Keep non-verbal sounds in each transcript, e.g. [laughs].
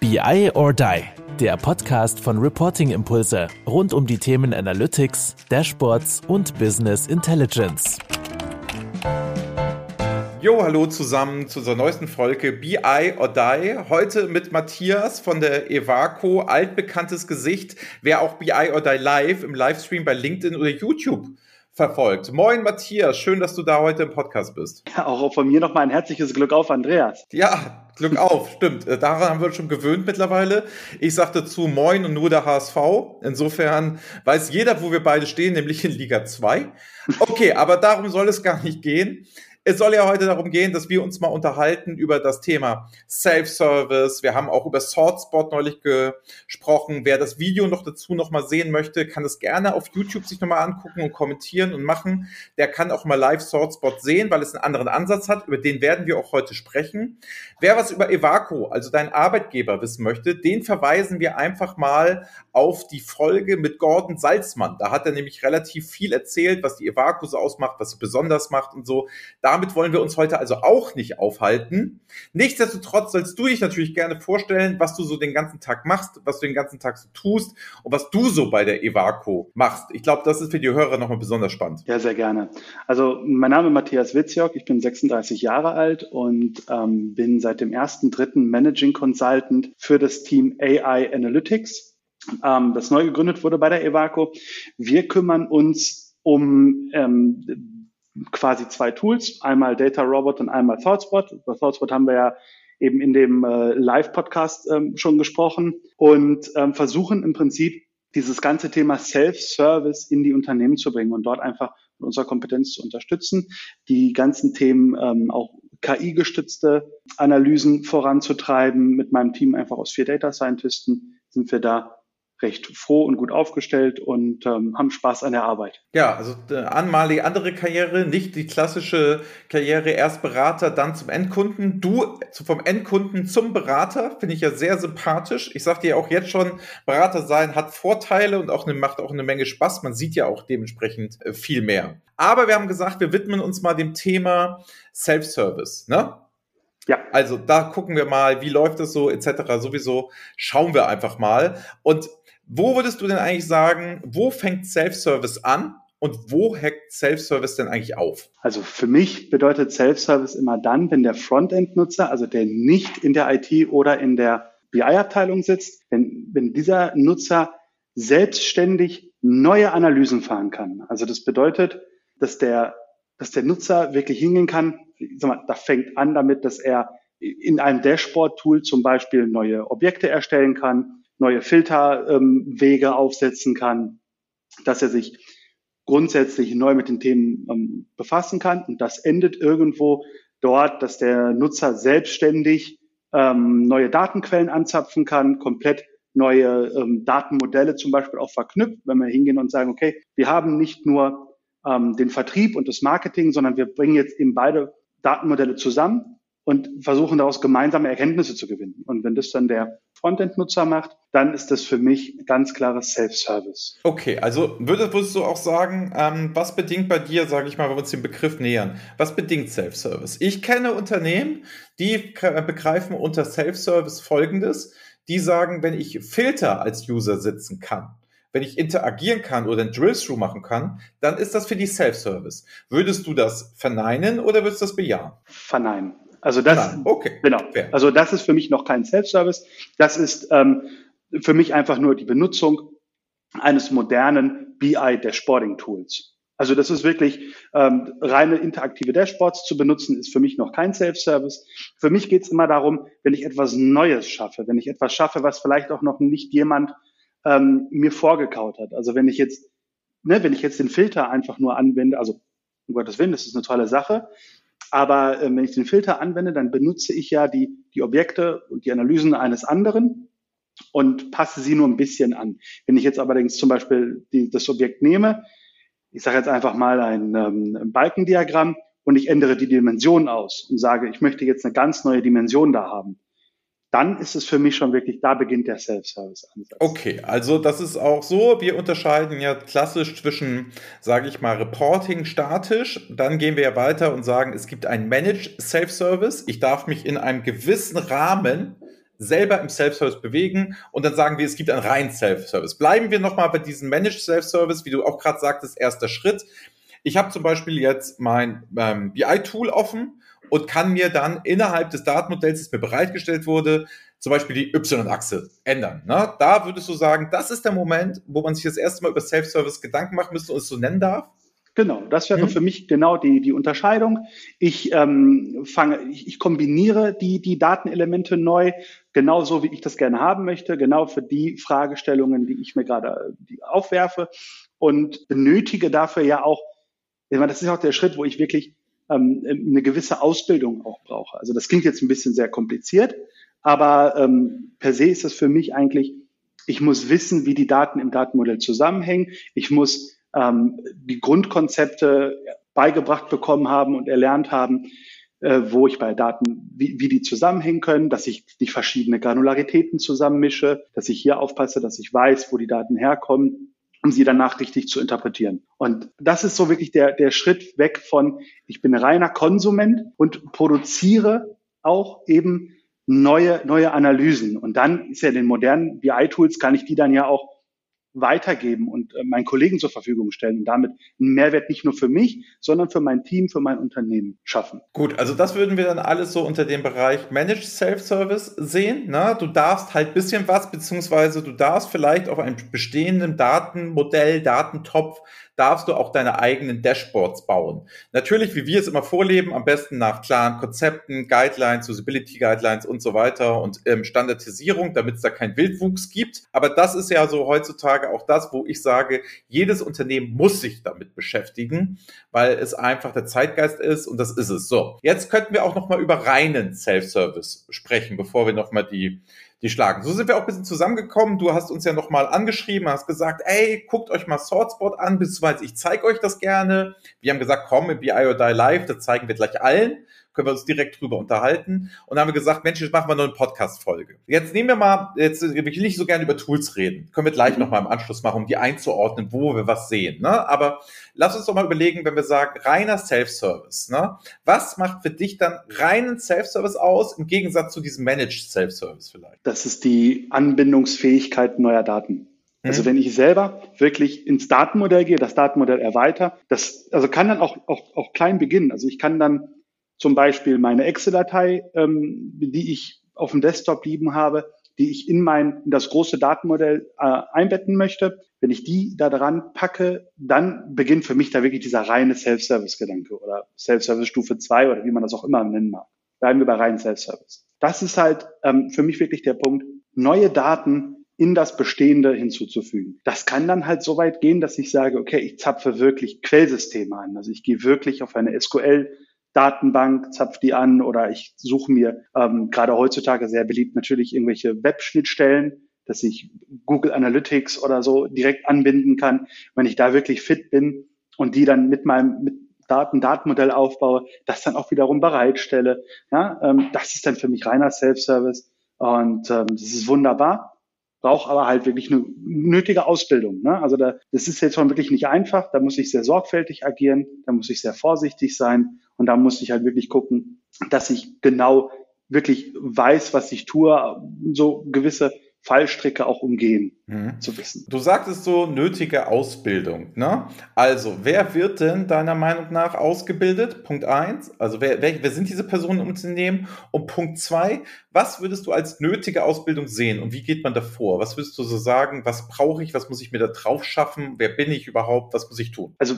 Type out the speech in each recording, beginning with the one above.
BI or Die, der Podcast von Reporting Impulse rund um die Themen Analytics, Dashboards und Business Intelligence. Jo, hallo zusammen zu unserer neuesten Folge BI or Die. Heute mit Matthias von der Evaco, altbekanntes Gesicht, wer auch BI or Die live im Livestream bei LinkedIn oder YouTube verfolgt. Moin Matthias, schön, dass du da heute im Podcast bist. Ja, auch von mir nochmal ein herzliches Glück auf, Andreas. Ja, Glück auf, stimmt. Äh, daran haben wir uns schon gewöhnt mittlerweile. Ich sagte zu Moin und nur der HSV. Insofern weiß jeder, wo wir beide stehen, nämlich in Liga 2. Okay, aber darum soll es gar nicht gehen. Es soll ja heute darum gehen, dass wir uns mal unterhalten über das Thema Self-Service. Wir haben auch über SwordSpot neulich gesprochen. Wer das Video noch dazu noch mal sehen möchte, kann es gerne auf YouTube sich noch mal angucken und kommentieren und machen. Der kann auch mal live SwordSpot sehen, weil es einen anderen Ansatz hat. Über den werden wir auch heute sprechen. Wer was über Evaco, also dein Arbeitgeber, wissen möchte, den verweisen wir einfach mal auf die Folge mit Gordon Salzmann. Da hat er nämlich relativ viel erzählt, was die Evaco so ausmacht, was sie besonders macht und so. Da damit wollen wir uns heute also auch nicht aufhalten. Nichtsdestotrotz sollst du dich natürlich gerne vorstellen, was du so den ganzen Tag machst, was du den ganzen Tag so tust und was du so bei der Evaco machst. Ich glaube, das ist für die Hörer nochmal besonders spannend. Ja, sehr gerne. Also mein Name ist Matthias Witzjok, ich bin 36 Jahre alt und ähm, bin seit dem 1.3. Managing Consultant für das Team AI Analytics, ähm, das neu gegründet wurde bei der Evaco. Wir kümmern uns um ähm, quasi zwei Tools, einmal Data Robot und einmal ThoughtSpot. Über ThoughtSpot haben wir ja eben in dem äh, Live-Podcast ähm, schon gesprochen und ähm, versuchen im Prinzip dieses ganze Thema Self-Service in die Unternehmen zu bringen und dort einfach mit unserer Kompetenz zu unterstützen, die ganzen Themen ähm, auch KI-gestützte Analysen voranzutreiben. Mit meinem Team einfach aus vier Data Scientisten sind wir da recht froh und gut aufgestellt und ähm, haben Spaß an der Arbeit. Ja, also äh, anmalige andere Karriere, nicht die klassische Karriere, erst Berater, dann zum Endkunden. Du vom Endkunden zum Berater, finde ich ja sehr sympathisch. Ich sage dir auch jetzt schon, Berater sein hat Vorteile und auch eine, macht auch eine Menge Spaß. Man sieht ja auch dementsprechend äh, viel mehr. Aber wir haben gesagt, wir widmen uns mal dem Thema Self-Service. Ne? Ja. Also da gucken wir mal, wie läuft es so, etc. Sowieso schauen wir einfach mal. Und wo würdest du denn eigentlich sagen, wo fängt Self-Service an und wo hackt Self-Service denn eigentlich auf? Also für mich bedeutet Self-Service immer dann, wenn der Frontend-Nutzer, also der nicht in der IT oder in der BI-Abteilung sitzt, wenn, wenn dieser Nutzer selbstständig neue Analysen fahren kann. Also das bedeutet, dass der, dass der Nutzer wirklich hingehen kann, sag mal, da fängt an damit, dass er in einem Dashboard-Tool zum Beispiel neue Objekte erstellen kann, neue Filterwege ähm, aufsetzen kann, dass er sich grundsätzlich neu mit den Themen ähm, befassen kann. Und das endet irgendwo dort, dass der Nutzer selbstständig ähm, neue Datenquellen anzapfen kann, komplett neue ähm, Datenmodelle zum Beispiel auch verknüpft, wenn wir hingehen und sagen, okay, wir haben nicht nur ähm, den Vertrieb und das Marketing, sondern wir bringen jetzt eben beide Datenmodelle zusammen und versuchen daraus gemeinsame Erkenntnisse zu gewinnen. Und wenn das dann der Frontend-Nutzer macht, dann ist das für mich ganz klares Self-Service. Okay, also würdest, würdest du auch sagen, ähm, was bedingt bei dir, sage ich mal, wenn wir uns den Begriff nähern, was bedingt Self-Service? Ich kenne Unternehmen, die begreifen unter Self-Service Folgendes, die sagen, wenn ich Filter als User sitzen kann, wenn ich interagieren kann oder ein Drill-Through machen kann, dann ist das für die Self-Service. Würdest du das verneinen oder würdest du das bejahen? Verneinen. Also das, okay. genau. Also das ist für mich noch kein Self-Service. Das ist ähm, für mich einfach nur die Benutzung eines modernen BI-Dashboarding-Tools. Also das ist wirklich ähm, reine interaktive Dashboards zu benutzen, ist für mich noch kein Self-Service. Für mich geht es immer darum, wenn ich etwas Neues schaffe, wenn ich etwas schaffe, was vielleicht auch noch nicht jemand ähm, mir vorgekaut hat. Also wenn ich jetzt, ne, wenn ich jetzt den Filter einfach nur anwende, also um Gottes Willen, das ist eine tolle Sache, aber äh, wenn ich den Filter anwende, dann benutze ich ja die, die Objekte und die Analysen eines anderen und passe sie nur ein bisschen an. Wenn ich jetzt allerdings zum Beispiel die, das Objekt nehme, ich sage jetzt einfach mal ein, ähm, ein Balkendiagramm und ich ändere die Dimension aus und sage, ich möchte jetzt eine ganz neue Dimension da haben, dann ist es für mich schon wirklich, da beginnt der Self-Service-Ansatz. Okay, also das ist auch so. Wir unterscheiden ja klassisch zwischen, sage ich mal, Reporting statisch. Dann gehen wir ja weiter und sagen, es gibt ein Managed Self-Service. Ich darf mich in einem gewissen Rahmen selber im Self-Service bewegen und dann sagen wir, es gibt einen reinen Self-Service. Bleiben wir nochmal bei diesem Managed Self-Service, wie du auch gerade sagtest, erster Schritt. Ich habe zum Beispiel jetzt mein ähm, BI-Tool offen und kann mir dann innerhalb des Datenmodells, das mir bereitgestellt wurde, zum Beispiel die Y-Achse ändern. Ne? Da würdest du sagen, das ist der Moment, wo man sich das erste Mal über Self-Service Gedanken machen müsste und es so nennen darf? Genau, das wäre mhm. für mich genau die, die Unterscheidung. Ich ähm, fange, ich, ich kombiniere die, die Datenelemente neu, genauso wie ich das gerne haben möchte, genau für die Fragestellungen, die ich mir gerade aufwerfe und benötige dafür ja auch, ich meine, das ist auch der Schritt, wo ich wirklich ähm, eine gewisse Ausbildung auch brauche. Also das klingt jetzt ein bisschen sehr kompliziert, aber ähm, per se ist das für mich eigentlich, ich muss wissen, wie die Daten im Datenmodell zusammenhängen. Ich muss ähm, die Grundkonzepte beigebracht bekommen haben und erlernt haben, äh, wo ich bei Daten, wie, wie die zusammenhängen können, dass ich die verschiedene Granularitäten zusammenmische, dass ich hier aufpasse, dass ich weiß, wo die Daten herkommen, um sie danach richtig zu interpretieren. Und das ist so wirklich der, der Schritt weg von, ich bin reiner Konsument und produziere auch eben neue, neue Analysen. Und dann ist ja den modernen BI-Tools, kann ich die dann ja auch weitergeben und äh, meinen Kollegen zur Verfügung stellen und damit einen Mehrwert nicht nur für mich, sondern für mein Team, für mein Unternehmen schaffen. Gut, also das würden wir dann alles so unter dem Bereich Managed Self-Service sehen. Ne? Du darfst halt bisschen was, beziehungsweise du darfst vielleicht auf einem bestehenden Datenmodell, Datentopf darfst du auch deine eigenen Dashboards bauen. Natürlich, wie wir es immer vorleben, am besten nach klaren Konzepten, Guidelines, Usability Guidelines und so weiter und ähm, Standardisierung, damit es da keinen Wildwuchs gibt. Aber das ist ja so heutzutage auch das, wo ich sage, jedes Unternehmen muss sich damit beschäftigen, weil es einfach der Zeitgeist ist und das ist es. So, jetzt könnten wir auch noch mal über reinen Self-Service sprechen, bevor wir noch mal die die schlagen. So sind wir auch ein bisschen zusammengekommen. Du hast uns ja nochmal angeschrieben, hast gesagt, ey, guckt euch mal Swordspot an, beziehungsweise ich zeige euch das gerne. Wir haben gesagt, komm, im BI or Die Live, das zeigen wir gleich allen können wir uns direkt drüber unterhalten. Und dann haben wir gesagt, Mensch, jetzt machen wir noch eine Podcast-Folge. Jetzt nehmen wir mal, jetzt will ich nicht so gerne über Tools reden. Können wir gleich mhm. nochmal im Anschluss machen, um die einzuordnen, wo wir was sehen. Ne? Aber lass uns doch mal überlegen, wenn wir sagen, reiner Self-Service. Ne? Was macht für dich dann reinen Self-Service aus, im Gegensatz zu diesem Managed Self-Service vielleicht? Das ist die Anbindungsfähigkeit neuer Daten. Also mhm. wenn ich selber wirklich ins Datenmodell gehe, das Datenmodell erweitere, das also kann dann auch, auch, auch klein beginnen. Also ich kann dann zum Beispiel meine Excel-Datei, ähm, die ich auf dem Desktop lieben habe, die ich in mein in das große Datenmodell äh, einbetten möchte. Wenn ich die da dran packe, dann beginnt für mich da wirklich dieser reine Self-Service-Gedanke oder Self-Service Stufe 2 oder wie man das auch immer nennen mag. Bleiben wir bei reinen Self-Service. Das ist halt ähm, für mich wirklich der Punkt, neue Daten in das Bestehende hinzuzufügen. Das kann dann halt so weit gehen, dass ich sage, okay, ich zapfe wirklich Quellsysteme an. Also ich gehe wirklich auf eine SQL Datenbank, zapf die an oder ich suche mir ähm, gerade heutzutage sehr beliebt natürlich irgendwelche Web-Schnittstellen, dass ich Google Analytics oder so direkt anbinden kann, wenn ich da wirklich fit bin und die dann mit meinem mit Daten, Datenmodell aufbaue, das dann auch wiederum bereitstelle. Ja, ähm, das ist dann für mich reiner Self-Service und ähm, das ist wunderbar brauche aber halt wirklich eine nötige Ausbildung. Ne? Also da, das ist jetzt schon wirklich nicht einfach. Da muss ich sehr sorgfältig agieren, da muss ich sehr vorsichtig sein und da muss ich halt wirklich gucken, dass ich genau wirklich weiß, was ich tue, so gewisse Fallstricke auch umgehen mhm. zu wissen. Du sagtest so nötige Ausbildung. Ne? Also, wer wird denn deiner Meinung nach ausgebildet? Punkt eins. Also, wer, wer, wer sind diese Personen im Unternehmen? Und Punkt zwei, was würdest du als nötige Ausbildung sehen und wie geht man davor? Was würdest du so sagen? Was brauche ich? Was muss ich mir da drauf schaffen? Wer bin ich überhaupt? Was muss ich tun? Also,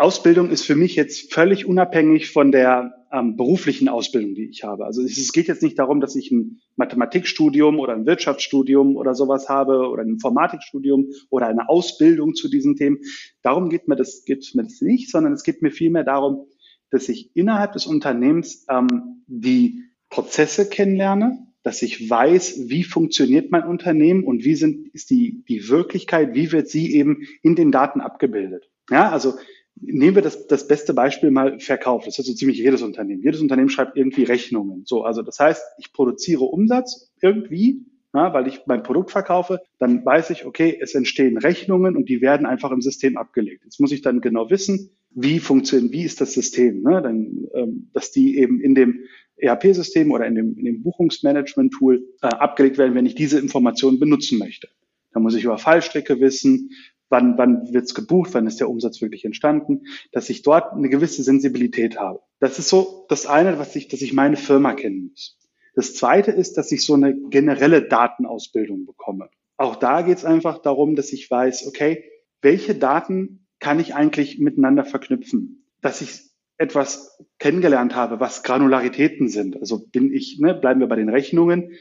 Ausbildung ist für mich jetzt völlig unabhängig von der ähm, beruflichen Ausbildung, die ich habe. Also es geht jetzt nicht darum, dass ich ein Mathematikstudium oder ein Wirtschaftsstudium oder sowas habe oder ein Informatikstudium oder eine Ausbildung zu diesen Themen. Darum geht mir das, geht mir das nicht, sondern es geht mir vielmehr darum, dass ich innerhalb des Unternehmens ähm, die Prozesse kennenlerne, dass ich weiß, wie funktioniert mein Unternehmen und wie sind, ist die, die Wirklichkeit, wie wird sie eben in den Daten abgebildet. Ja, also Nehmen wir das, das beste Beispiel mal Verkauf. Das ist so ziemlich jedes Unternehmen. Jedes Unternehmen schreibt irgendwie Rechnungen. So, also das heißt, ich produziere Umsatz irgendwie, ja, weil ich mein Produkt verkaufe, dann weiß ich, okay, es entstehen Rechnungen und die werden einfach im System abgelegt. Jetzt muss ich dann genau wissen, wie funktioniert, wie ist das System, ne? Dann, ähm, dass die eben in dem ERP-System oder in dem, in dem Buchungsmanagement-Tool äh, abgelegt werden, wenn ich diese Informationen benutzen möchte. Da muss ich über Fallstrecke wissen, wann, wann wird's gebucht, wann ist der Umsatz wirklich entstanden, dass ich dort eine gewisse Sensibilität habe. Das ist so das eine, was ich, dass ich meine Firma kennen muss. Das zweite ist, dass ich so eine generelle Datenausbildung bekomme. Auch da geht's einfach darum, dass ich weiß, okay, welche Daten kann ich eigentlich miteinander verknüpfen? Dass ich etwas kennengelernt habe, was Granularitäten sind. Also bin ich, ne, bleiben wir bei den Rechnungen,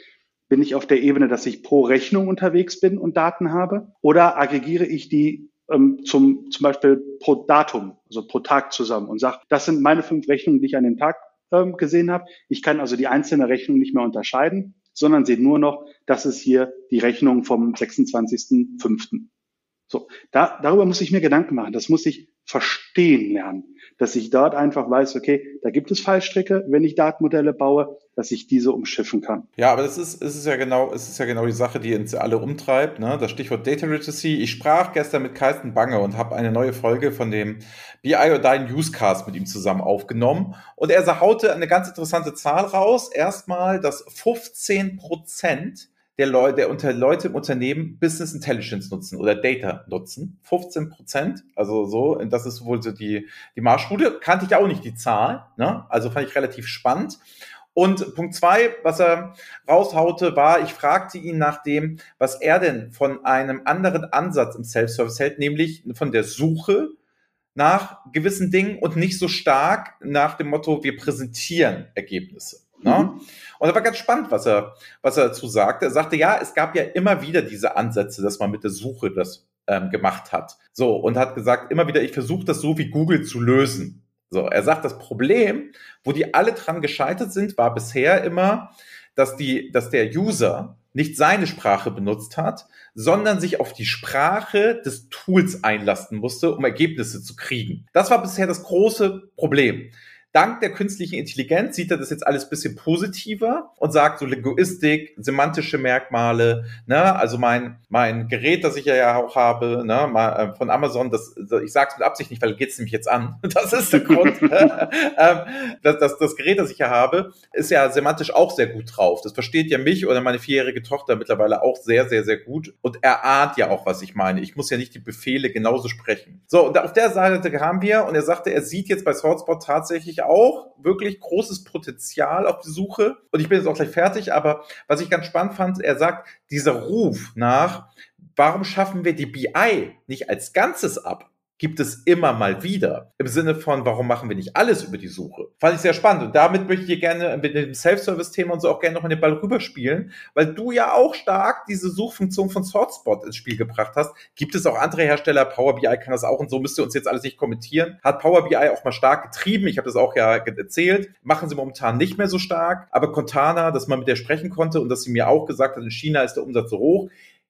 bin ich auf der Ebene, dass ich pro Rechnung unterwegs bin und Daten habe? Oder aggregiere ich die ähm, zum, zum Beispiel pro Datum, also pro Tag zusammen und sage, das sind meine fünf Rechnungen, die ich an dem Tag ähm, gesehen habe. Ich kann also die einzelne Rechnung nicht mehr unterscheiden, sondern sehe nur noch, das ist hier die Rechnung vom 26.05. So, da, darüber muss ich mir Gedanken machen. Das muss ich verstehen lernen, dass ich dort einfach weiß, okay, da gibt es Fallstricke, wenn ich Datenmodelle baue, dass ich diese umschiffen kann. Ja, aber das ist, es ist ja genau, es ist ja genau die Sache, die uns alle umtreibt, ne? Das Stichwort Data Literacy. Ich sprach gestern mit Carsten Bange und habe eine neue Folge von dem BI Dein Newscast mit ihm zusammen aufgenommen. Und er haute eine ganz interessante Zahl raus. Erstmal, dass 15 Prozent der Leute, der unter Leute im Unternehmen Business Intelligence nutzen oder Data nutzen. 15 Prozent, also so, das ist wohl so die, die Marschroute. Kannte ich auch nicht die Zahl, ne? also fand ich relativ spannend. Und Punkt zwei, was er raushaute, war, ich fragte ihn nach dem, was er denn von einem anderen Ansatz im Self-Service hält, nämlich von der Suche nach gewissen Dingen und nicht so stark nach dem Motto, wir präsentieren Ergebnisse. Ne? Und das war ganz spannend, was er, was er dazu sagte. Er sagte, ja, es gab ja immer wieder diese Ansätze, dass man mit der Suche das ähm, gemacht hat. So, und hat gesagt, immer wieder, ich versuche das so wie Google zu lösen. So, er sagt, das Problem, wo die alle dran gescheitert sind, war bisher immer, dass die, dass der User nicht seine Sprache benutzt hat, sondern sich auf die Sprache des Tools einlassen musste, um Ergebnisse zu kriegen. Das war bisher das große Problem. Dank der künstlichen Intelligenz sieht er das jetzt alles bisschen positiver und sagt so Linguistik, semantische Merkmale, ne, also mein, mein Gerät, das ich ja auch habe, ne, mal, äh, von Amazon, das, ich sag's mit Absicht nicht, weil geht's nämlich jetzt an. [laughs] Das ist der Grund. [laughs] Ähm, das, das, das Gerät, das ich ja habe, ist ja semantisch auch sehr gut drauf. Das versteht ja mich oder meine vierjährige Tochter mittlerweile auch sehr, sehr, sehr gut und er ahnt ja auch, was ich meine. Ich muss ja nicht die Befehle genauso sprechen. So, und auf der Seite kamen wir und er sagte, er sieht jetzt bei SwordSpot tatsächlich auch wirklich großes Potenzial auf die Suche. Und ich bin jetzt auch gleich fertig, aber was ich ganz spannend fand, er sagt, dieser Ruf nach, warum schaffen wir die BI nicht als Ganzes ab? Gibt es immer mal wieder. Im Sinne von, warum machen wir nicht alles über die Suche? Fand ich sehr spannend. Und damit möchte ich dir gerne mit dem Self-Service-Thema und so auch gerne noch in den Ball rüberspielen, weil du ja auch stark diese Suchfunktion von SwordSpot ins Spiel gebracht hast. Gibt es auch andere Hersteller? Power BI kann das auch und so müsst ihr uns jetzt alles nicht kommentieren. Hat Power BI auch mal stark getrieben. Ich habe das auch ja erzählt. Machen sie momentan nicht mehr so stark. Aber Contana, dass man mit der sprechen konnte und dass sie mir auch gesagt hat, in China ist der Umsatz so hoch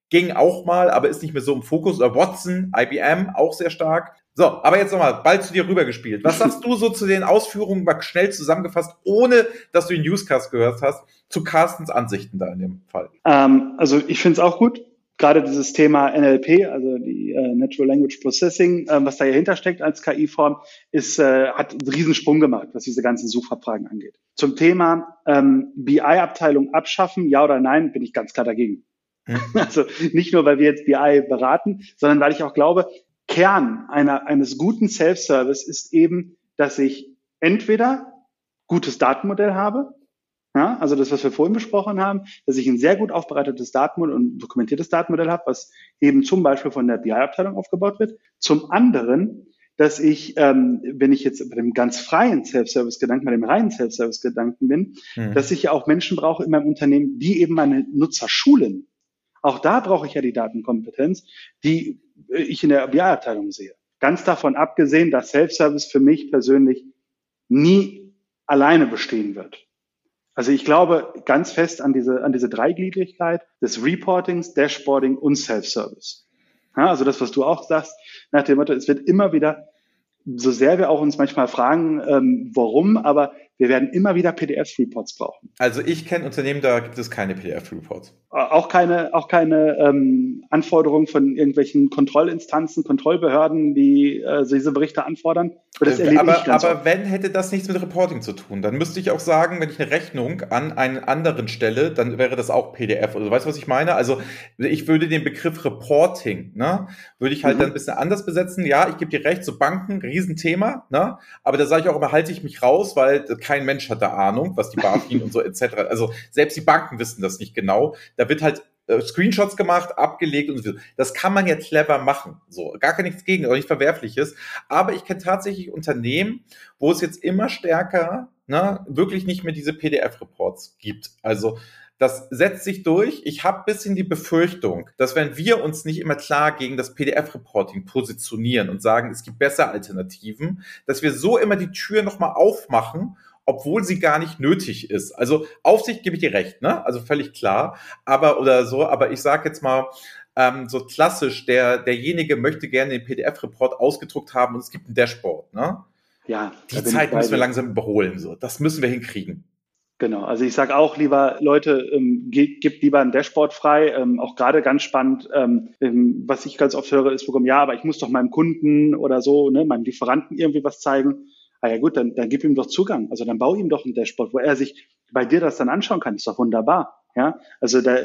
ging auch mal, aber ist nicht mehr so im Fokus. Oder Watson, IBM, auch sehr stark. So, aber jetzt nochmal, bald zu dir rübergespielt. Was sagst du so zu den Ausführungen, mal schnell zusammengefasst, ohne dass du den Newscast gehört hast, zu Carstens Ansichten da in dem Fall? Ähm, also ich finde es auch gut. Gerade dieses Thema NLP, also die äh, Natural Language Processing, äh, was da dahinter steckt als KI-Form, ist, äh, hat einen Riesensprung gemacht, was diese ganzen Suchverfragen angeht. Zum Thema ähm, BI-Abteilung abschaffen, ja oder nein, bin ich ganz klar dagegen. [laughs] Also nicht nur, weil wir jetzt BI beraten, sondern weil ich auch glaube, Kern einer, eines guten Self-Service ist eben, dass ich entweder gutes Datenmodell habe, ja, also das, was wir vorhin besprochen haben, dass ich ein sehr gut aufbereitetes Datenmodell und dokumentiertes Datenmodell habe, was eben zum Beispiel von der BI-Abteilung aufgebaut wird. Zum anderen, dass ich, ähm, wenn ich jetzt bei dem ganz freien Self-Service-Gedanken, bei dem reinen Self-Service-Gedanken bin, mhm. dass ich ja auch Menschen brauche in meinem Unternehmen, die eben meine Nutzer schulen. Auch da brauche ich ja die Datenkompetenz, die äh, ich in der BI-Abteilung sehe. Ganz davon abgesehen, dass Self-Service für mich persönlich nie alleine bestehen wird. Also ich glaube ganz fest an diese, an diese Dreigliedrigkeit des Reportings, Dashboarding und Self-Service. Ja, also das, was du auch sagst, nach dem Motto, es wird immer wieder, so sehr wir auch uns manchmal fragen, ähm, warum, aber wir werden immer wieder PDF-Reports brauchen. Also ich kenne Unternehmen, da gibt es keine PDF-Reports. Auch keine, auch keine ähm, Anforderungen von irgendwelchen Kontrollinstanzen, Kontrollbehörden, die äh, diese Berichte anfordern. Äh, aber, aber wenn hätte das nichts mit Reporting zu tun, dann müsste ich auch sagen, wenn ich eine Rechnung an einer anderen stelle, dann wäre das auch PDF. Also weißt du, was ich meine? Also ich würde den Begriff Reporting, ne, würde ich halt mhm. dann ein bisschen anders besetzen. Ja, ich gebe dir recht, so Banken, Riesenthema, ne? Aber da sage ich auch immer, halte ich mich raus, weil kein Mensch hat da Ahnung, was die BaFin und so etc. Also selbst die Banken wissen das nicht genau. Da wird halt äh, Screenshots gemacht, abgelegt und so. Das kann man ja clever machen. So, gar kein nichts gegen, auch nicht Verwerfliches. Aber ich kenne tatsächlich Unternehmen, wo es jetzt immer stärker ne, wirklich nicht mehr diese PDF-Reports gibt. Also das setzt sich durch. Ich habe bisschen die Befürchtung, dass wenn wir uns nicht immer klar gegen das PDF-Reporting positionieren und sagen, es gibt bessere Alternativen, dass wir so immer die Tür nochmal aufmachen obwohl sie gar nicht nötig ist. Also Aufsicht gebe ich dir recht, ne? Also völlig klar. Aber oder so, aber ich sage jetzt mal, ähm, so klassisch, der, derjenige möchte gerne den PDF-Report ausgedruckt haben und es gibt ein Dashboard, ne? Ja. Die Zeit müssen wir langsam überholen. So. Das müssen wir hinkriegen. Genau, also ich sage auch lieber, Leute, ähm, gibt lieber ein Dashboard frei. Ähm, auch gerade ganz spannend, ähm, ähm, was ich ganz oft höre, ist, ja, aber ich muss doch meinem Kunden oder so, ne, meinem Lieferanten irgendwie was zeigen. Ah ja gut, dann, dann gib ihm doch Zugang. Also dann bau ihm doch ein Dashboard, wo er sich bei dir das dann anschauen kann. Ist doch wunderbar. Ja, also da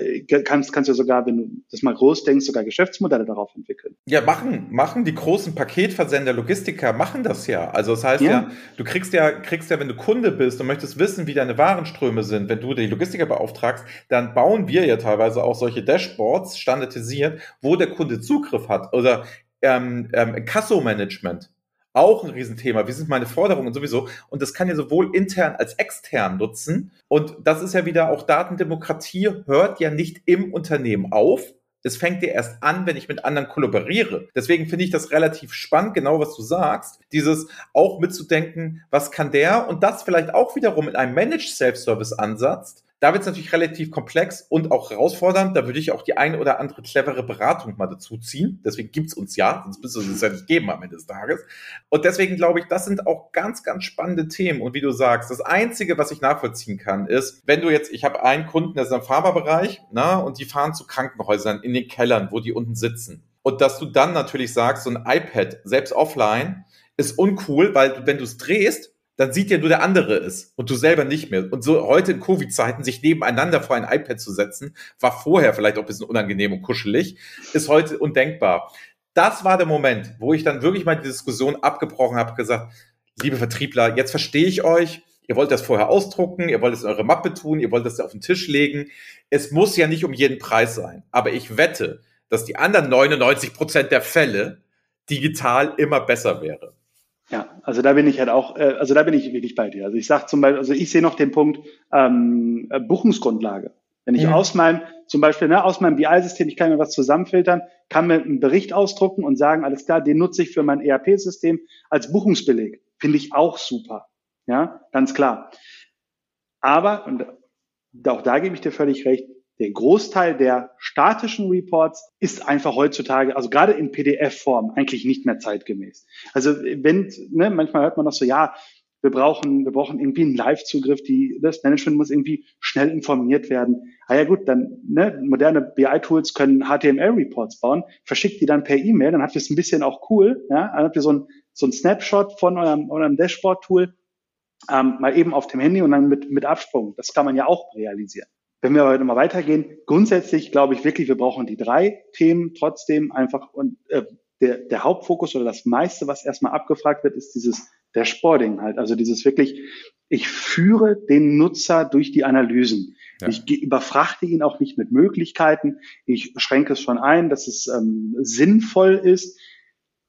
kannst, kannst du sogar, wenn du das mal groß denkst, sogar Geschäftsmodelle darauf entwickeln. Ja, machen, machen die großen Paketversender, Logistiker machen das ja. Also das heißt ja. ja, du kriegst ja, kriegst ja, wenn du Kunde bist und möchtest wissen, wie deine Warenströme sind, wenn du die Logistiker beauftragst, dann bauen wir ja teilweise auch solche Dashboards standardisiert, wo der Kunde Zugriff hat oder ähm, ähm, Kasso-Management auch ein Riesenthema. Wie sind meine Forderungen sowieso? Und das kann ja sowohl intern als extern nutzen. Und das ist ja wieder auch Datendemokratie hört ja nicht im Unternehmen auf. Es fängt ja erst an, wenn ich mit anderen kollaboriere. Deswegen finde ich das relativ spannend, genau was du sagst. Dieses auch mitzudenken, was kann der? Und das vielleicht auch wiederum in einem Managed Self-Service Ansatz da wird es natürlich relativ komplex und auch herausfordernd. Da würde ich auch die eine oder andere clevere Beratung mal dazu ziehen. Deswegen gibt es uns ja, sonst müsste es uns ja nicht geben am Ende des Tages. Und deswegen glaube ich, das sind auch ganz, ganz spannende Themen. Und wie du sagst, das Einzige, was ich nachvollziehen kann, ist, wenn du jetzt, ich habe einen Kunden, der ist im Pharmabereich, na, und die fahren zu Krankenhäusern in den Kellern, wo die unten sitzen. Und dass du dann natürlich sagst, so ein iPad, selbst offline, ist uncool, weil wenn du es drehst, dann sieht ja nur der andere es und du selber nicht mehr. Und so heute in Covid-Zeiten sich nebeneinander vor ein iPad zu setzen, war vorher vielleicht auch ein bisschen unangenehm und kuschelig, ist heute undenkbar. Das war der Moment, wo ich dann wirklich mal die Diskussion abgebrochen habe, gesagt, liebe Vertriebler, jetzt verstehe ich euch. Ihr wollt das vorher ausdrucken, ihr wollt es in eure Mappe tun, ihr wollt das auf den Tisch legen. Es muss ja nicht um jeden Preis sein. Aber ich wette, dass die anderen 99 Prozent der Fälle digital immer besser wäre. Ja, also da bin ich halt auch, äh, also da bin ich wirklich bei dir. Also ich sage zum Beispiel, also ich sehe noch den Punkt ähm, äh, Buchungsgrundlage. Wenn ich mhm. aus meinem, zum Beispiel ne, aus meinem BI-System, ich kann mir was zusammenfiltern, kann mir einen Bericht ausdrucken und sagen, alles klar, den nutze ich für mein ERP-System als Buchungsbeleg. Finde ich auch super. Ja, ganz klar. Aber, und auch da gebe ich dir völlig recht, der Großteil der statischen Reports ist einfach heutzutage, also gerade in PDF-Form, eigentlich nicht mehr zeitgemäß. Also wenn, ne, manchmal hört man noch so, ja, wir brauchen, wir brauchen irgendwie einen Live-Zugriff, die, das Management muss irgendwie schnell informiert werden. Ah ja gut, dann ne, moderne BI-Tools können HTML-Reports bauen, verschickt die dann per E-Mail, dann habt ihr es ein bisschen auch cool, ja, dann habt ihr so ein, so ein Snapshot von eurem, eurem Dashboard-Tool ähm, mal eben auf dem Handy und dann mit, mit Absprung. Das kann man ja auch realisieren. Wenn wir heute mal weitergehen, grundsätzlich glaube ich wirklich, wir brauchen die drei Themen trotzdem einfach und äh, der, der Hauptfokus oder das meiste, was erstmal abgefragt wird, ist dieses Dashboarding halt. Also dieses wirklich, ich führe den Nutzer durch die Analysen. Ja. Ich überfrachte ihn auch nicht mit Möglichkeiten. Ich schränke es schon ein, dass es ähm, sinnvoll ist,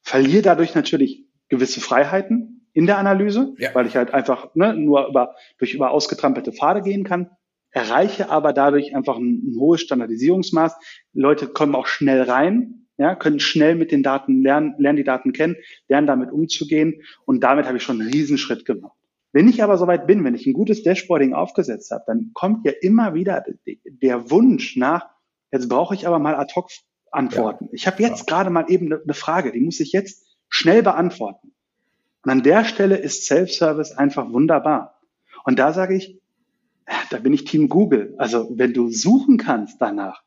verliere dadurch natürlich gewisse Freiheiten in der Analyse, ja. weil ich halt einfach ne, nur über, durch über ausgetrampelte Pfade gehen kann erreiche aber dadurch einfach ein, ein hohes Standardisierungsmaß. Leute kommen auch schnell rein, ja, können schnell mit den Daten lernen, lernen die Daten kennen, lernen damit umzugehen und damit habe ich schon einen Riesenschritt gemacht. Wenn ich aber soweit bin, wenn ich ein gutes Dashboarding aufgesetzt habe, dann kommt ja immer wieder der Wunsch nach, jetzt brauche ich aber mal ad hoc Antworten. Ja. Ich habe jetzt ja. gerade mal eben eine Frage, die muss ich jetzt schnell beantworten. Und an der Stelle ist Self-Service einfach wunderbar. Und da sage ich, da bin ich Team Google. Also wenn du suchen kannst danach,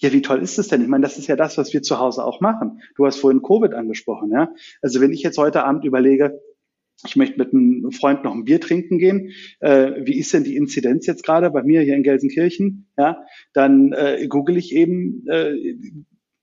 ja, wie toll ist es denn? Ich meine, das ist ja das, was wir zu Hause auch machen. Du hast vorhin Covid angesprochen, ja. Also wenn ich jetzt heute Abend überlege, ich möchte mit einem Freund noch ein Bier trinken gehen. Äh, wie ist denn die Inzidenz jetzt gerade bei mir hier in Gelsenkirchen? Ja, dann äh, google ich eben äh,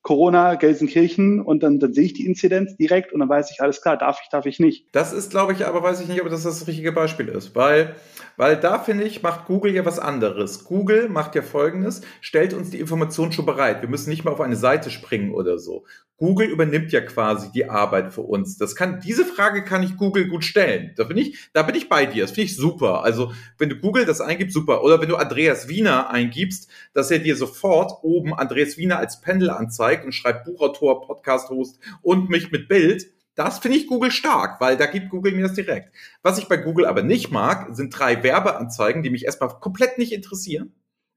Corona, Gelsenkirchen und dann, dann sehe ich die Inzidenz direkt und dann weiß ich, alles klar, darf ich, darf ich nicht. Das ist, glaube ich, aber weiß ich nicht, ob das das richtige Beispiel ist, weil, weil da finde ich, macht Google ja was anderes. Google macht ja folgendes, stellt uns die Information schon bereit. Wir müssen nicht mal auf eine Seite springen oder so. Google übernimmt ja quasi die Arbeit für uns. Das kann, diese Frage kann ich Google gut stellen. Da bin ich, da bin ich bei dir. Das finde ich super. Also, wenn du Google das eingibst, super. Oder wenn du Andreas Wiener eingibst, dass er dir sofort oben Andreas Wiener als Pendel anzeigt und schreibt Buchautor, Podcast-Host und mich mit Bild. Das finde ich Google stark, weil da gibt Google mir das direkt. Was ich bei Google aber nicht mag, sind drei Werbeanzeigen, die mich erstmal komplett nicht interessieren.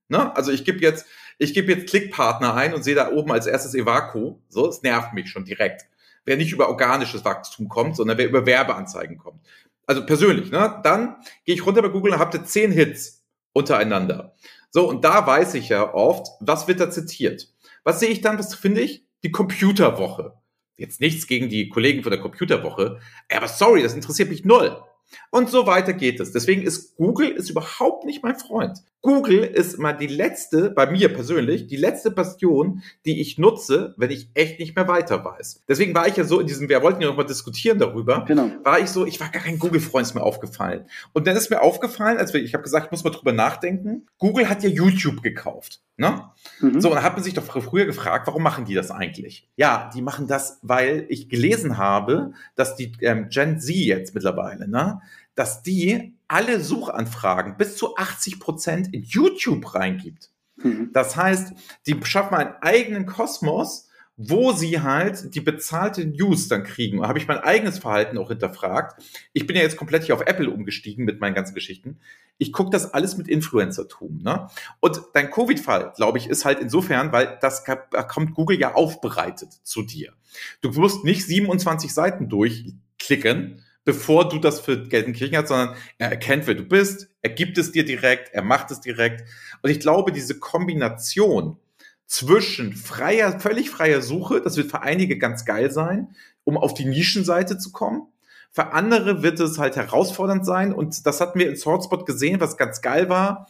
Ne? Also ich gebe jetzt, ich gebe jetzt Klickpartner ein und sehe da oben als erstes Evaco. So, es nervt mich schon direkt. Wer nicht über organisches Wachstum kommt, sondern wer über Werbeanzeigen kommt. Also persönlich, ne? Dann gehe ich runter bei Google und ihr zehn Hits untereinander. So, und da weiß ich ja oft, was wird da zitiert. Was sehe ich dann, was finde ich? Die Computerwoche. Jetzt nichts gegen die Kollegen von der Computerwoche, aber sorry, das interessiert mich null. Und so weiter geht es. Deswegen ist Google ist überhaupt nicht mein Freund. Google ist mal die letzte, bei mir persönlich, die letzte Bastion, die ich nutze, wenn ich echt nicht mehr weiter weiß. Deswegen war ich ja so in diesem, wir wollten ja noch mal diskutieren darüber, genau. war ich so, ich war gar kein Google-Freund, ist mir aufgefallen. Und dann ist mir aufgefallen, als wir, ich habe gesagt, ich muss mal drüber nachdenken, Google hat ja YouTube gekauft. Ne? Mhm. So, und dann hat man sich doch früher gefragt, warum machen die das eigentlich? Ja, die machen das, weil ich gelesen habe, dass die ähm, Gen Z jetzt mittlerweile, ne, dass die alle Suchanfragen bis zu 80 Prozent in YouTube reingibt. Mhm. Das heißt, die schaffen einen eigenen Kosmos, wo sie halt die bezahlte News dann kriegen. Da habe ich mein eigenes Verhalten auch hinterfragt. Ich bin ja jetzt komplett hier auf Apple umgestiegen mit meinen ganzen Geschichten. Ich gucke das alles mit Influencertum. Ne? Und dein Covid-Fall, glaube ich, ist halt insofern, weil das kommt Google ja aufbereitet zu dir. Du musst nicht 27 Seiten durchklicken, bevor du das für Gelsenkirchen hast, sondern er erkennt, wer du bist, er gibt es dir direkt, er macht es direkt. Und ich glaube, diese Kombination zwischen freier, völlig freier Suche, das wird für einige ganz geil sein, um auf die Nischenseite zu kommen. Für andere wird es halt herausfordernd sein und das hatten wir in Swordspot gesehen, was ganz geil war.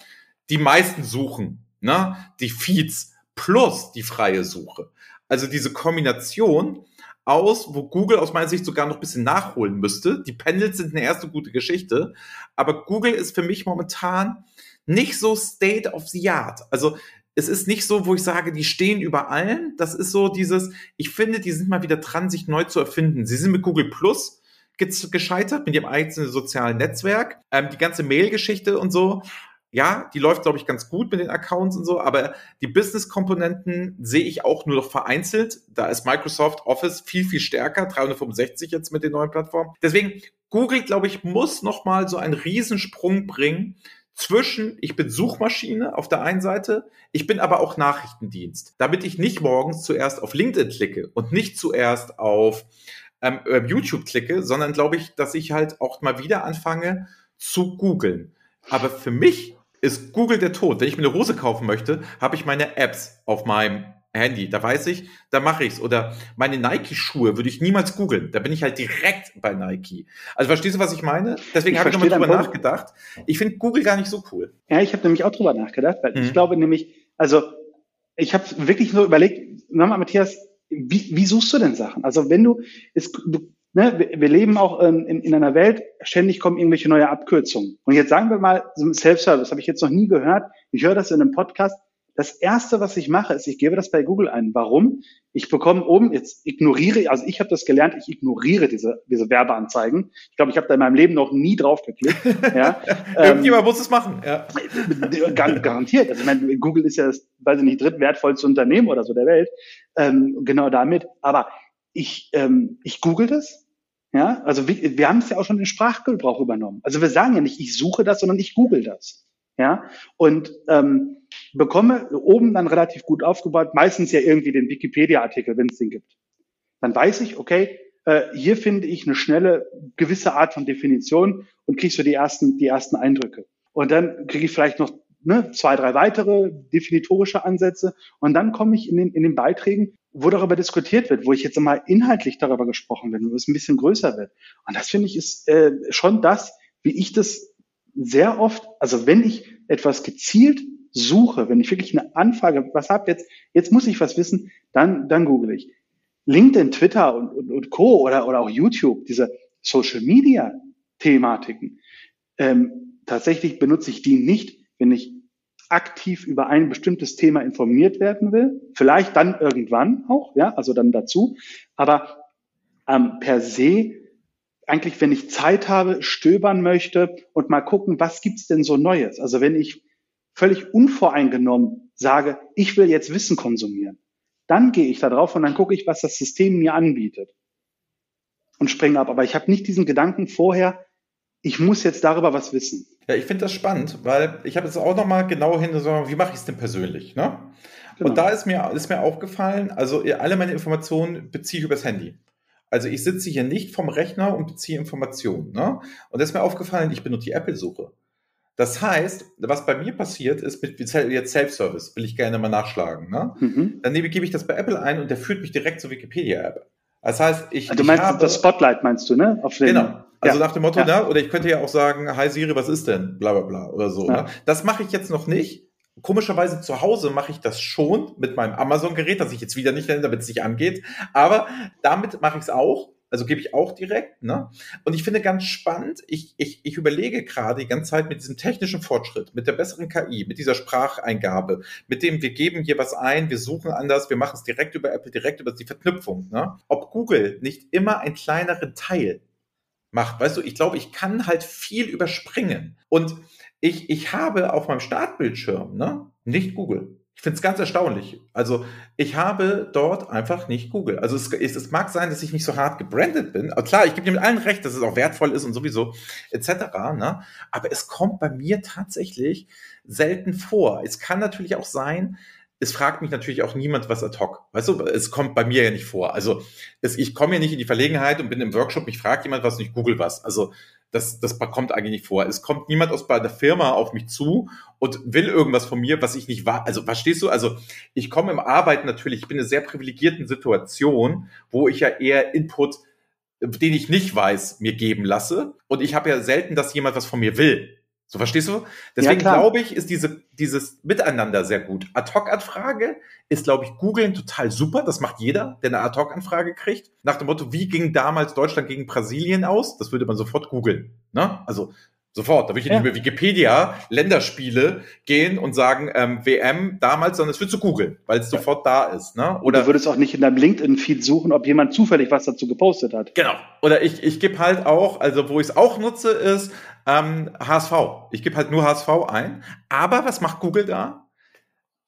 Die meisten suchen, ne? Die Feeds plus die freie Suche. Also diese Kombination aus, wo Google aus meiner Sicht sogar noch ein bisschen nachholen müsste. Die Pendels sind eine erste gute Geschichte, aber Google ist für mich momentan nicht so State of the Art. Also es ist nicht so, wo ich sage, die stehen über allen. Das ist so dieses, ich finde, die sind mal wieder dran, sich neu zu erfinden. Sie sind mit Google Plus gescheitert, mit ihrem eigenen sozialen Netzwerk. Ähm, die ganze Mail-Geschichte und so ja, die läuft, glaube ich, ganz gut mit den Accounts und so, aber die Business-Komponenten sehe ich auch nur noch vereinzelt. Da ist Microsoft Office viel, viel stärker, 365 jetzt mit den neuen Plattformen. Deswegen, Google, glaube ich, muss noch mal so einen Riesensprung bringen zwischen, ich bin Suchmaschine auf der einen Seite, ich bin aber auch Nachrichtendienst, damit ich nicht morgens zuerst auf LinkedIn klicke und nicht zuerst auf ähm, YouTube klicke, sondern glaube ich, dass ich halt auch mal wieder anfange zu googeln. Aber für mich ist Google der Tod. Wenn ich mir eine Hose kaufen möchte, habe ich meine Apps auf meinem Handy. Da weiß ich, da mache ich's. Oder meine Nike-Schuhe würde ich niemals googeln. Da bin ich halt direkt bei Nike. Also verstehst du, was ich meine? Deswegen habe ich nochmal drüber nachgedacht. Ich finde Google gar nicht so cool. Ja, ich habe nämlich auch drüber nachgedacht, weil mhm. ich glaube nämlich, also ich habe wirklich nur überlegt, nochmal Matthias, wie, wie suchst du denn Sachen? Also wenn du, es, du ne, wir, wir leben auch in, in, in einer Welt, ständig kommen irgendwelche neue Abkürzungen. Und jetzt sagen wir mal, so Self-Service habe ich jetzt noch nie gehört. Ich höre das in einem Podcast. Das erste, was ich mache, ist, ich gebe das bei Google ein. Warum? Ich bekomme oben, jetzt ignoriere, also ich habe das gelernt, ich ignoriere diese, diese Werbeanzeigen. Ich glaube, ich habe da in meinem Leben noch nie drauf geklickt. Ja. [laughs] Irgendjemand ähm, muss es machen. Ja. [laughs] Garantiert. Also ich meine, Google ist ja das, weiß ich nicht, drittwertvollste Unternehmen oder so der Welt. Ähm, genau damit. Aber ich, ähm, ich google das, ja, also wir, wir haben es ja auch schon in Sprachgebrauch übernommen. Also wir sagen ja nicht, ich suche das, sondern ich google das. Ja, und ähm, bekomme oben dann relativ gut aufgebaut, meistens ja irgendwie den Wikipedia-Artikel, wenn es den gibt. Dann weiß ich, okay, äh, hier finde ich eine schnelle gewisse Art von Definition und kriege so die ersten, die ersten Eindrücke. Und dann kriege ich vielleicht noch ne, zwei, drei weitere definitorische Ansätze. Und dann komme ich in den, in den Beiträgen, wo darüber diskutiert wird, wo ich jetzt mal inhaltlich darüber gesprochen bin, wo es ein bisschen größer wird. Und das finde ich ist äh, schon das, wie ich das sehr oft, also wenn ich etwas gezielt suche, wenn ich wirklich eine Anfrage, was habe jetzt, jetzt muss ich was wissen, dann, dann google ich. LinkedIn, Twitter und, und, und Co. oder, oder auch YouTube, diese Social Media Thematiken, ähm, tatsächlich benutze ich die nicht, wenn ich aktiv über ein bestimmtes Thema informiert werden will. Vielleicht dann irgendwann auch, ja, also dann dazu. Aber ähm, per se eigentlich, wenn ich Zeit habe, stöbern möchte und mal gucken, was gibt's denn so Neues? Also wenn ich völlig unvoreingenommen sage, ich will jetzt Wissen konsumieren, dann gehe ich da drauf und dann gucke ich, was das System mir anbietet und springe ab. Aber ich habe nicht diesen Gedanken vorher, ich muss jetzt darüber was wissen. Ja, ich finde das spannend, weil ich habe jetzt auch nochmal genau hin, wie mache ich es denn persönlich? Ne? Genau. Und da ist mir, ist mir aufgefallen, also alle meine Informationen beziehe ich übers Handy. Also ich sitze hier nicht vom Rechner und beziehe Informationen. Ne? Und das ist mir aufgefallen, ich benutze die Apple-Suche. Das heißt, was bei mir passiert ist, mit jetzt Self-Service, will ich gerne mal nachschlagen. Ne? Mhm. Dann gebe ich das bei Apple ein und der führt mich direkt zur Wikipedia-App. Das heißt, ich. Also du meinst ich habe, das Spotlight, meinst du, ne? Genau. Also ja. nach dem Motto, ja. ne? oder ich könnte ja auch sagen, hi Siri, was ist denn? Bla bla bla oder so. Ja. Ne? Das mache ich jetzt noch nicht. Komischerweise zu Hause mache ich das schon mit meinem Amazon-Gerät, das ich jetzt wieder nicht nenne, damit es nicht angeht. Aber damit mache ich es auch. Also gebe ich auch direkt. Ne? Und ich finde ganz spannend, ich, ich, ich überlege gerade die ganze Zeit mit diesem technischen Fortschritt, mit der besseren KI, mit dieser Spracheingabe, mit dem wir geben hier was ein, wir suchen anders, wir machen es direkt über Apple, direkt über die Verknüpfung. Ne? Ob Google nicht immer einen kleineren Teil macht. Weißt du, ich glaube, ich kann halt viel überspringen. Und ich, ich habe auf meinem Startbildschirm ne, nicht Google. Ich finde es ganz erstaunlich. Also ich habe dort einfach nicht Google. Also es, es, mag sein, dass ich nicht so hart gebrandet bin. Aber klar, ich gebe dir mit allen recht, dass es auch wertvoll ist und sowieso etc. Ne? Aber es kommt bei mir tatsächlich selten vor. Es kann natürlich auch sein, es fragt mich natürlich auch niemand was ad hoc. Weißt du, es kommt bei mir ja nicht vor. Also es, ich komme ja nicht in die Verlegenheit und bin im Workshop, mich fragt jemand was und ich google was. Also das, das kommt eigentlich nicht vor. Es kommt niemand aus bei der Firma auf mich zu und will irgendwas von mir, was ich nicht war. Also verstehst du? Also ich komme im Arbeiten natürlich, ich bin in einer sehr privilegierten Situation, wo ich ja eher Input, den ich nicht weiß, mir geben lasse. Und ich habe ja selten, dass jemand was von mir will. So verstehst du? Deswegen ja, glaube ich, ist diese, dieses Miteinander sehr gut. Ad-Hoc-Anfrage ist, glaube ich, googeln total super. Das macht jeder, der eine Ad-Hoc-Anfrage kriegt. Nach dem Motto, wie ging damals Deutschland gegen Brasilien aus? Das würde man sofort googeln. Ne? Also Sofort. Da würde ich ja. nicht mehr Wikipedia, Länderspiele gehen und sagen, ähm, WM damals, sondern es wird zu googeln, weil es ja. sofort da ist. Ne? Oder du würdest auch nicht in deinem LinkedIn-Feed suchen, ob jemand zufällig was dazu gepostet hat. Genau. Oder ich, ich gebe halt auch, also wo ich es auch nutze, ist ähm, HSV. Ich gebe halt nur HSV ein. Aber was macht Google da?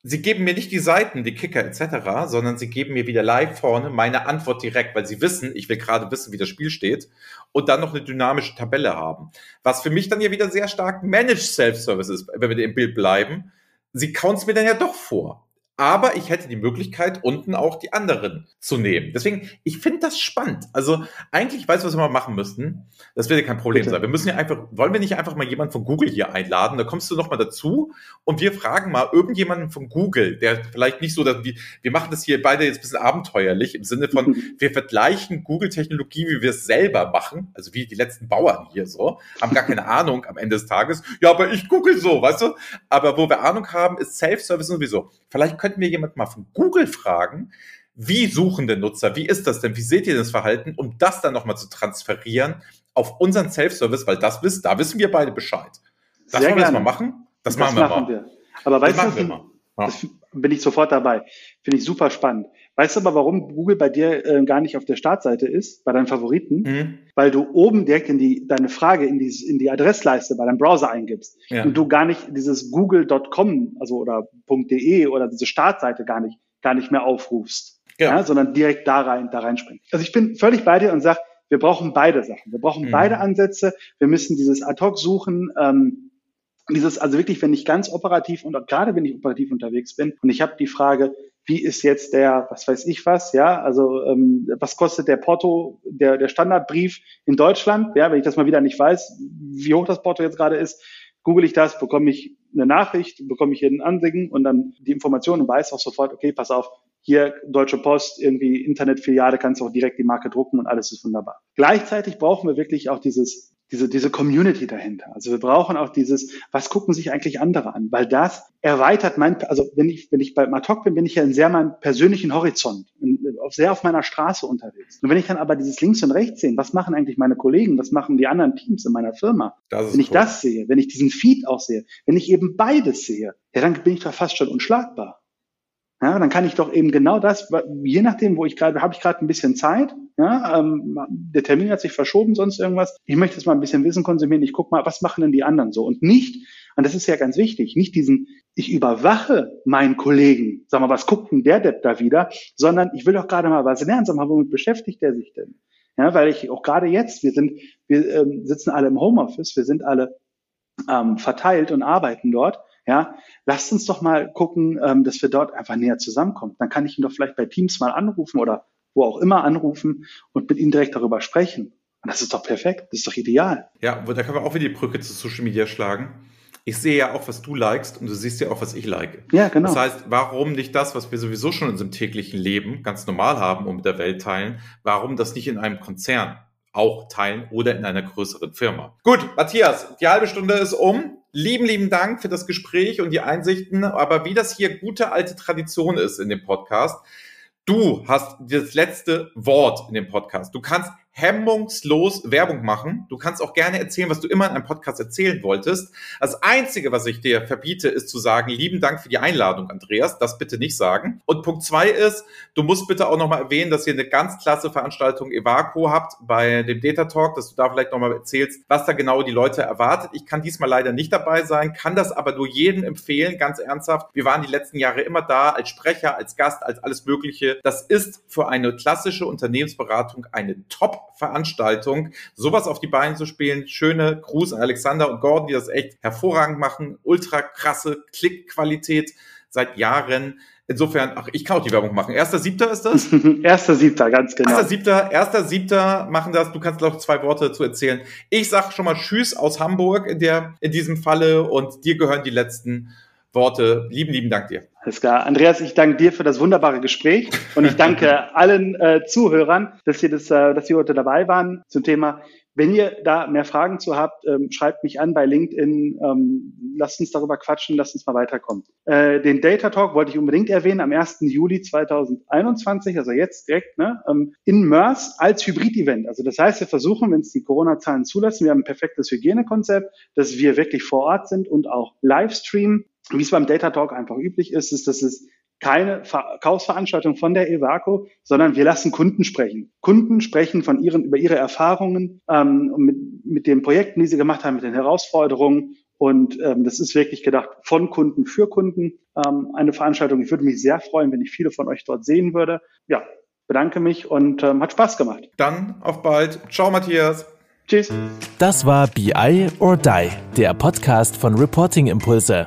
Sie geben mir nicht die Seiten, die Kicker etc., sondern sie geben mir wieder live vorne meine Antwort direkt, weil sie wissen, ich will gerade wissen, wie das Spiel steht und dann noch eine dynamische Tabelle haben. Was für mich dann ja wieder sehr stark Managed Self-Service ist, wenn wir im Bild bleiben. Sie es mir dann ja doch vor aber ich hätte die Möglichkeit, unten auch die anderen zu nehmen. Deswegen, ich finde das spannend. Also eigentlich weiß ich, was wir mal machen müssten. Das wird ja kein Problem Bitte. sein. Wir müssen ja einfach, wollen wir nicht einfach mal jemanden von Google hier einladen? Da kommst du noch mal dazu und wir fragen mal irgendjemanden von Google, der vielleicht nicht so, dass wir, wir machen das hier beide jetzt ein bisschen abenteuerlich im Sinne von, wir vergleichen Google-Technologie, wie wir es selber machen, also wie die letzten Bauern hier so, haben gar keine [laughs] Ahnung am Ende des Tages. Ja, aber ich google so, weißt du? Aber wo wir Ahnung haben, ist Self-Service sowieso. Vielleicht können könnten wir jemand mal von Google fragen, wie suchen denn Nutzer, wie ist das denn, wie seht ihr das Verhalten, um das dann nochmal zu transferieren auf unseren Self-Service, weil das wisst, da wissen wir beide Bescheid. Das Sehr wollen wir jetzt mal machen? Das, das machen wir machen mal. Wir. Aber weißt du, ja. das bin ich sofort dabei. Finde ich super spannend. Weißt du aber, warum Google bei dir äh, gar nicht auf der Startseite ist, bei deinen Favoriten? Mhm. Weil du oben direkt in die, deine Frage in die, in die Adressleiste bei deinem Browser eingibst ja. und du gar nicht dieses google.com, also oder .de oder diese Startseite gar nicht, gar nicht mehr aufrufst, ja. ja sondern direkt da rein, da reinspringst. Also ich bin völlig bei dir und sag, wir brauchen beide Sachen. Wir brauchen mhm. beide Ansätze. Wir müssen dieses Ad-Hoc suchen, ähm, dieses, also wirklich, wenn ich ganz operativ und gerade wenn ich operativ unterwegs bin und ich habe die Frage, wie ist jetzt der, was weiß ich was, ja, also ähm, was kostet der Porto, der, der Standardbrief in Deutschland, ja, wenn ich das mal wieder nicht weiß, wie hoch das Porto jetzt gerade ist, google ich das, bekomme ich eine Nachricht, bekomme ich hier ein Ansiegen und dann die Information und weiß auch sofort, okay, pass auf, hier Deutsche Post, irgendwie Internetfiliale, kannst du auch direkt die Marke drucken und alles ist wunderbar. Gleichzeitig brauchen wir wirklich auch dieses diese, diese Community dahinter. Also wir brauchen auch dieses, was gucken sich eigentlich andere an? Weil das erweitert mein, also wenn ich, wenn ich bei Matok bin, bin ich ja in sehr meinem persönlichen Horizont, in, sehr auf meiner Straße unterwegs. Und wenn ich dann aber dieses links und rechts sehe, was machen eigentlich meine Kollegen, was machen die anderen Teams in meiner Firma? wenn ich cool. das sehe, wenn ich diesen Feed auch sehe, wenn ich eben beides sehe, ja, dann bin ich doch fast schon unschlagbar. Ja, dann kann ich doch eben genau das, je nachdem, wo ich gerade, habe ich gerade ein bisschen Zeit, ja, ähm, der Termin hat sich verschoben, sonst irgendwas. Ich möchte jetzt mal ein bisschen Wissen konsumieren. Ich gucke mal, was machen denn die anderen so? Und nicht, und das ist ja ganz wichtig, nicht diesen, ich überwache meinen Kollegen, sag mal, was guckt denn der Depp da wieder, sondern ich will doch gerade mal was lernen, sag mal, womit beschäftigt der sich denn? Ja, weil ich auch gerade jetzt, wir sind, wir ähm, sitzen alle im Homeoffice, wir sind alle ähm, verteilt und arbeiten dort. Ja, lasst uns doch mal gucken, ähm, dass wir dort einfach näher zusammenkommen. Dann kann ich ihn doch vielleicht bei Teams mal anrufen oder wo auch immer anrufen und mit ihnen direkt darüber sprechen. Und das ist doch perfekt, das ist doch ideal. Ja, da können wir auch wieder die Brücke zu Social Media schlagen. Ich sehe ja auch, was du likest und du siehst ja auch, was ich like. Ja, genau. Das heißt, warum nicht das, was wir sowieso schon in unserem täglichen Leben ganz normal haben und mit der Welt teilen, warum das nicht in einem Konzern auch teilen oder in einer größeren Firma? Gut, Matthias, die halbe Stunde ist um. Lieben, lieben Dank für das Gespräch und die Einsichten. Aber wie das hier gute alte Tradition ist in dem Podcast, du hast das letzte Wort in dem Podcast. Du kannst hemmungslos Werbung machen. Du kannst auch gerne erzählen, was du immer in einem Podcast erzählen wolltest. Das Einzige, was ich dir verbiete, ist zu sagen, lieben Dank für die Einladung, Andreas. Das bitte nicht sagen. Und Punkt zwei ist, du musst bitte auch nochmal erwähnen, dass ihr eine ganz klasse Veranstaltung Evaco habt bei dem Data Talk, dass du da vielleicht nochmal erzählst, was da genau die Leute erwartet. Ich kann diesmal leider nicht dabei sein, kann das aber nur jedem empfehlen, ganz ernsthaft. Wir waren die letzten Jahre immer da als Sprecher, als Gast, als alles Mögliche. Das ist für eine klassische Unternehmensberatung eine Top Veranstaltung, sowas auf die Beine zu spielen. Schöne Gruß an Alexander und Gordon, die das echt hervorragend machen. Ultra krasse Klickqualität seit Jahren. Insofern, ach, ich kann auch die Werbung machen. Erster Siebter ist das? [laughs] Erster Siebter, ganz genau. Erster Siebter, erster Siebter machen das. Du kannst noch zwei Worte dazu erzählen. Ich sag schon mal Tschüss aus Hamburg in der, in diesem Falle und dir gehören die letzten Worte. Lieben, lieben Dank dir. Alles klar. Andreas, ich danke dir für das wunderbare Gespräch und ich danke [laughs] allen äh, Zuhörern, dass Sie, das, äh, dass Sie heute dabei waren zum Thema. Wenn ihr da mehr Fragen zu habt, ähm, schreibt mich an bei LinkedIn. Ähm, lasst uns darüber quatschen, lasst uns mal weiterkommen. Äh, den Data Talk wollte ich unbedingt erwähnen am 1. Juli 2021, also jetzt direkt, ne, ähm, in MERS als Hybrid-Event. Also das heißt, wir versuchen, wenn es die Corona-Zahlen zulassen, wir haben ein perfektes Hygienekonzept, dass wir wirklich vor Ort sind und auch Livestream wie es beim Data Talk einfach üblich ist, ist, dass es keine Verkaufsveranstaltung von der Evaco, sondern wir lassen Kunden sprechen. Kunden sprechen von ihren, über ihre Erfahrungen ähm, mit, mit den Projekten, die sie gemacht haben, mit den Herausforderungen. Und ähm, das ist wirklich gedacht von Kunden für Kunden. Ähm, eine Veranstaltung. Ich würde mich sehr freuen, wenn ich viele von euch dort sehen würde. Ja, bedanke mich und ähm, hat Spaß gemacht. Dann auf bald. Ciao, Matthias. Tschüss. Das war BI or Die, der Podcast von Reporting Impulse.